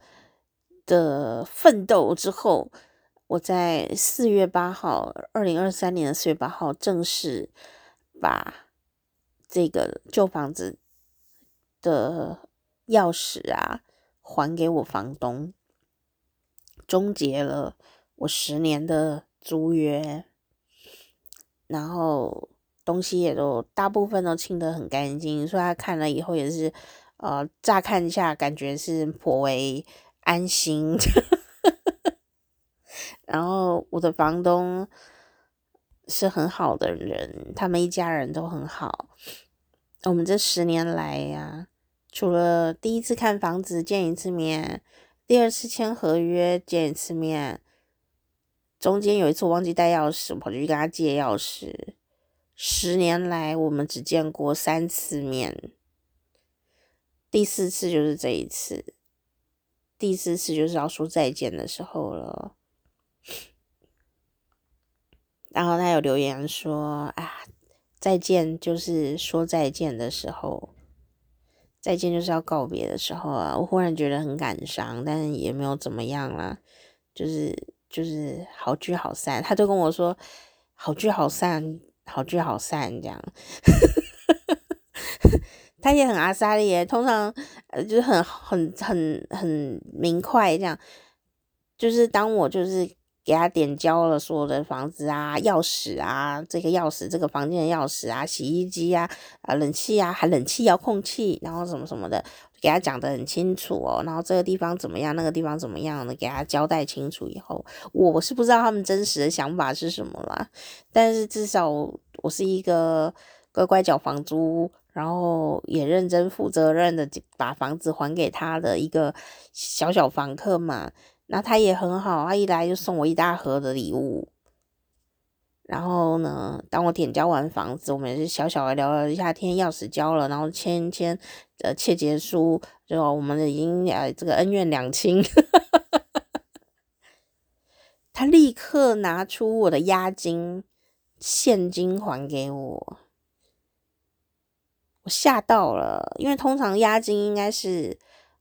的奋斗之后，我在四月八号，二零二三年的四月八号正式。把这个旧房子的钥匙啊还给我房东，终结了我十年的租约，然后东西也都大部分都清得很干净，所以他看了以后也是，呃，乍看一下感觉是颇为安心。然后我的房东。是很好的人，他们一家人都很好。我们这十年来呀，除了第一次看房子见一次面，第二次签合约见一次面，中间有一次我忘记带钥匙，我跑去跟他借钥匙。十年来我们只见过三次面，第四次就是这一次，第四次就是要说再见的时候了。然后他有留言说：“啊，再见就是说再见的时候，再见就是要告别的时候啊！”我忽然觉得很感伤，但是也没有怎么样啦，就是就是好聚好散。他就跟我说：“好聚好散，好聚好散。”这样，他也很阿莎力耶，通常呃就是很很很很明快这样，就是当我就是。给他点交了所有的房子啊、钥匙啊、这个钥匙、这个房间的钥匙啊、洗衣机啊、啊冷气啊、还冷气遥控器，然后什么什么的，给他讲得很清楚哦。然后这个地方怎么样，那个地方怎么样的，给他交代清楚以后，我是不知道他们真实的想法是什么啦。但是至少我是一个乖乖缴房租，然后也认真负责任的把房子还给他的一个小小房客嘛。那他也很好，他一来就送我一大盒的礼物。然后呢，当我点交完房子，我们也是小小的聊了一下天，钥匙交了，然后签签呃切结书，就我们已经呃这个恩怨两清。他立刻拿出我的押金现金还给我，我吓到了，因为通常押金应该是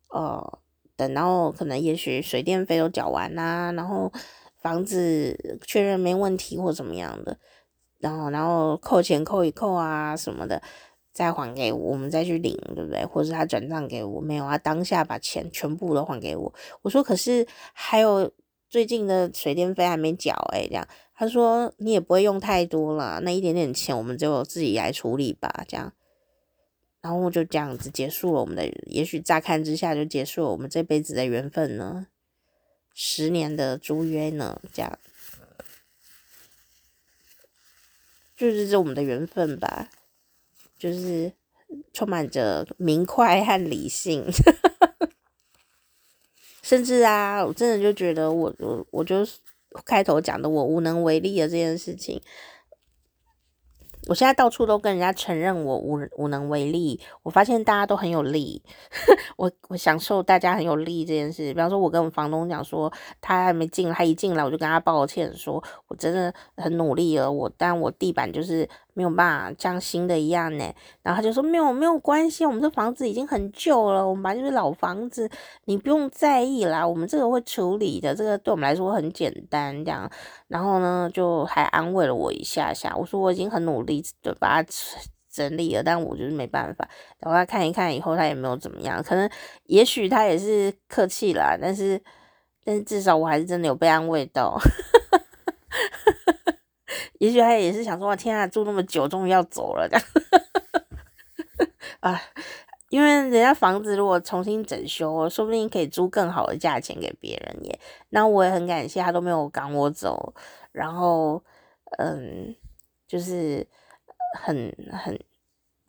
呃。等，然后可能也许水电费都缴完啦，然后房子确认没问题或怎么样的，然后然后扣钱扣一扣啊什么的，再还给我，我们再去领，对不对？或者他转账给我，没有啊？当下把钱全部都还给我。我说可是还有最近的水电费还没缴哎，这样他说你也不会用太多了，那一点点钱我们就自己来处理吧，这样。然后就这样子结束了我们的，也许乍看之下就结束了我们这辈子的缘分呢，十年的租约呢，这样，就是这我们的缘分吧，就是充满着明快和理性，甚至啊，我真的就觉得我我我就开头讲的我无能为力的这件事情。我现在到处都跟人家承认我无无能为力，我发现大家都很有力，我我享受大家很有力这件事。比方说，我跟房东讲说，他还没进，他一进来我就跟他抱歉说，说我真的很努力了，我但我地板就是。没有办法像新的一样呢，然后他就说没有没有关系，我们这房子已经很旧了，我们本来就是老房子，你不用在意啦，我们这个会处理的，这个对我们来说很简单这样。然后呢，就还安慰了我一下下，我说我已经很努力的把它整理了，但我就是没办法。然后他看一看以后，他也没有怎么样，可能也许他也是客气啦，但是但是至少我还是真的有被安慰到。也许他也是想说，天啊，住那么久，终于要走了这样。啊，因为人家房子如果重新整修，说不定可以租更好的价钱给别人耶。那我也很感谢他都没有赶我走，然后嗯，就是很很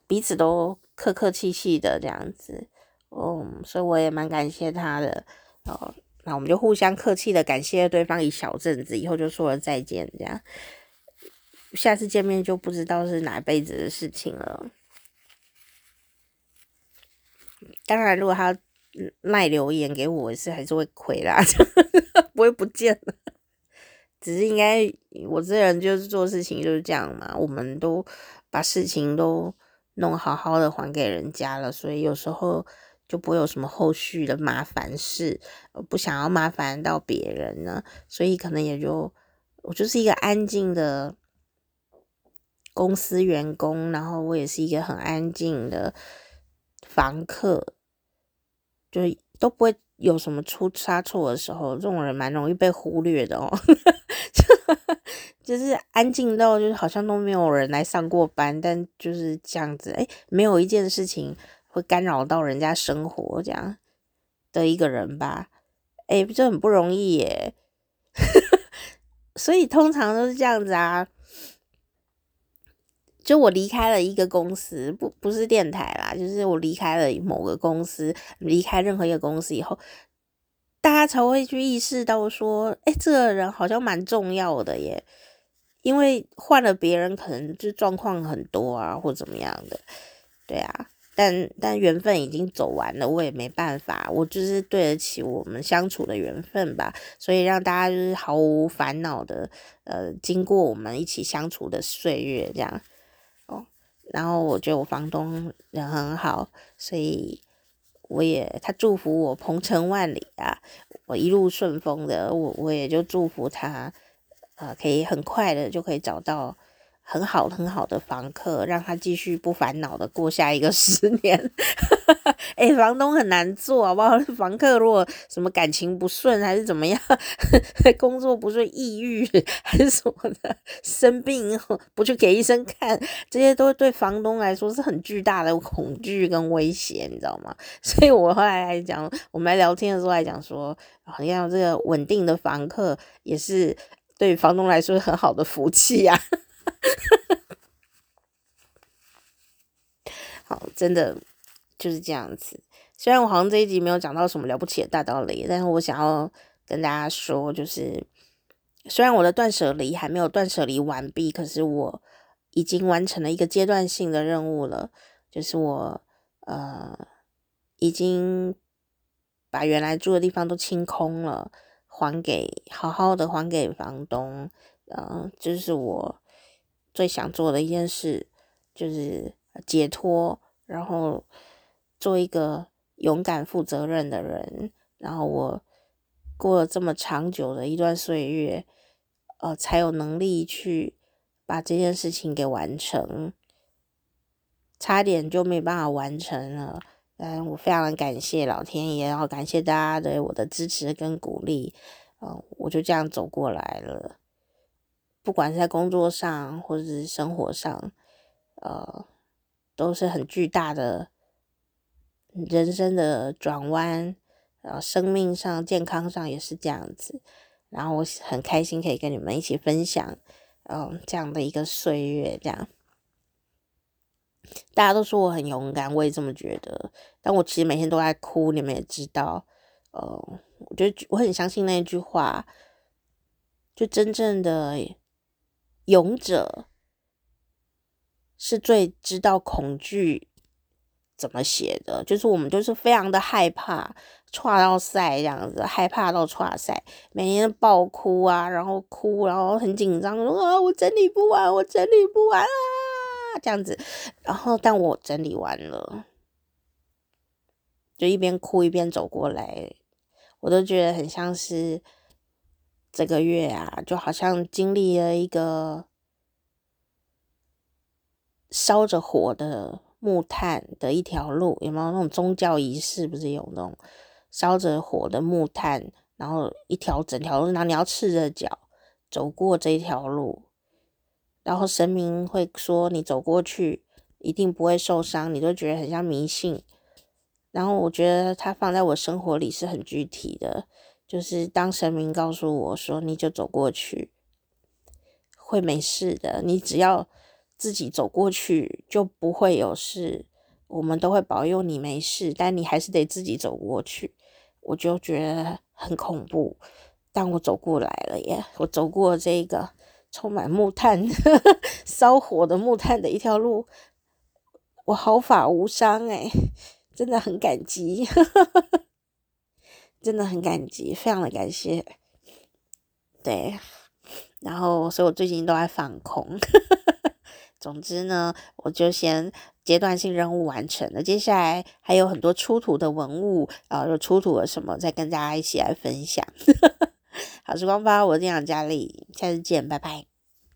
彼此都客客气气的这样子，嗯，所以我也蛮感谢他的。哦，那我们就互相客气的感谢对方一小阵子，以后就说了再见这样。下次见面就不知道是哪辈子的事情了。当然，如果他赖留言给我，是还是会亏啦，不会不见了。只是应该我这人就是做事情就是这样嘛，我们都把事情都弄好好的还给人家了，所以有时候就不会有什么后续的麻烦事，不想要麻烦到别人呢，所以可能也就我就是一个安静的。公司员工，然后我也是一个很安静的房客，就都不会有什么出差错的时候。这种人蛮容易被忽略的哦，就是安静到就是好像都没有人来上过班，但就是这样子，哎，没有一件事情会干扰到人家生活这样的一个人吧？哎，这很不容易耶，所以通常都是这样子啊。就我离开了一个公司，不不是电台啦，就是我离开了某个公司，离开任何一个公司以后，大家才会去意识到说，哎，这个人好像蛮重要的耶，因为换了别人，可能就状况很多啊，或怎么样的，对啊，但但缘分已经走完了，我也没办法，我就是对得起我们相处的缘分吧，所以让大家就是毫无烦恼的，呃，经过我们一起相处的岁月，这样。然后我觉得我房东人很好，所以我也他祝福我鹏程万里啊，我一路顺风的，我我也就祝福他，呃，可以很快的就可以找到。很好很好的房客，让他继续不烦恼的过下一个十年。哎、房东很难做，好不好？房客如果什么感情不顺，还是怎么样，工作不顺、抑郁还是什么的，生病不去给医生看，这些都对房东来说是很巨大的恐惧跟威胁，你知道吗？所以我后来还讲，我们来聊天的时候还讲说，好像这个稳定的房客也是对房东来说很好的福气呀、啊。好，真的就是这样子。虽然我好像这一集没有讲到什么了不起的大道理，但是我想要跟大家说，就是虽然我的断舍离还没有断舍离完毕，可是我已经完成了一个阶段性的任务了，就是我呃已经把原来住的地方都清空了，还给好好的还给房东，呃，就是我。最想做的一件事就是解脱，然后做一个勇敢、负责任的人。然后我过了这么长久的一段岁月，呃，才有能力去把这件事情给完成。差点就没办法完成了，但我非常的感谢老天爷，然后感谢大家对我的支持跟鼓励，呃，我就这样走过来了。不管是在工作上或者是生活上，呃，都是很巨大的人生的转弯，然后生命上、健康上也是这样子。然后我很开心可以跟你们一起分享，嗯、这样的一个岁月。这样，大家都说我很勇敢，我也这么觉得。但我其实每天都在哭，你们也知道。呃，我觉得我很相信那一句话，就真正的。勇者是最知道恐惧怎么写的，就是我们就是非常的害怕，剉到赛这样子，害怕到剉赛，每天爆哭啊，然后哭，然后很紧张，说啊，我整理不完，我整理不完啊，这样子，然后但我整理完了，就一边哭一边走过来，我都觉得很像是。这个月啊，就好像经历了一个烧着火的木炭的一条路，有没有那种宗教仪式？不是有那种烧着火的木炭，然后一条整条路，然后你要赤着脚走过这条路，然后神明会说你走过去一定不会受伤，你都觉得很像迷信。然后我觉得它放在我生活里是很具体的，就是当神明告诉我说你就走过去，会没事的，你只要自己走过去就不会有事，我们都会保佑你没事，但你还是得自己走过去，我就觉得很恐怖。但我走过来了耶，我走过这个。充满木炭、烧火的木炭的一条路，我毫发无伤哎，真的很感激，真的很感激，非常的感谢。对，然后所以我最近都在放空。总之呢，我就先阶段性任务完成了，接下来还有很多出土的文物啊，又出土了什么，再跟大家一起来分享。好时光吧，我是店长佳丽，下次见，拜拜。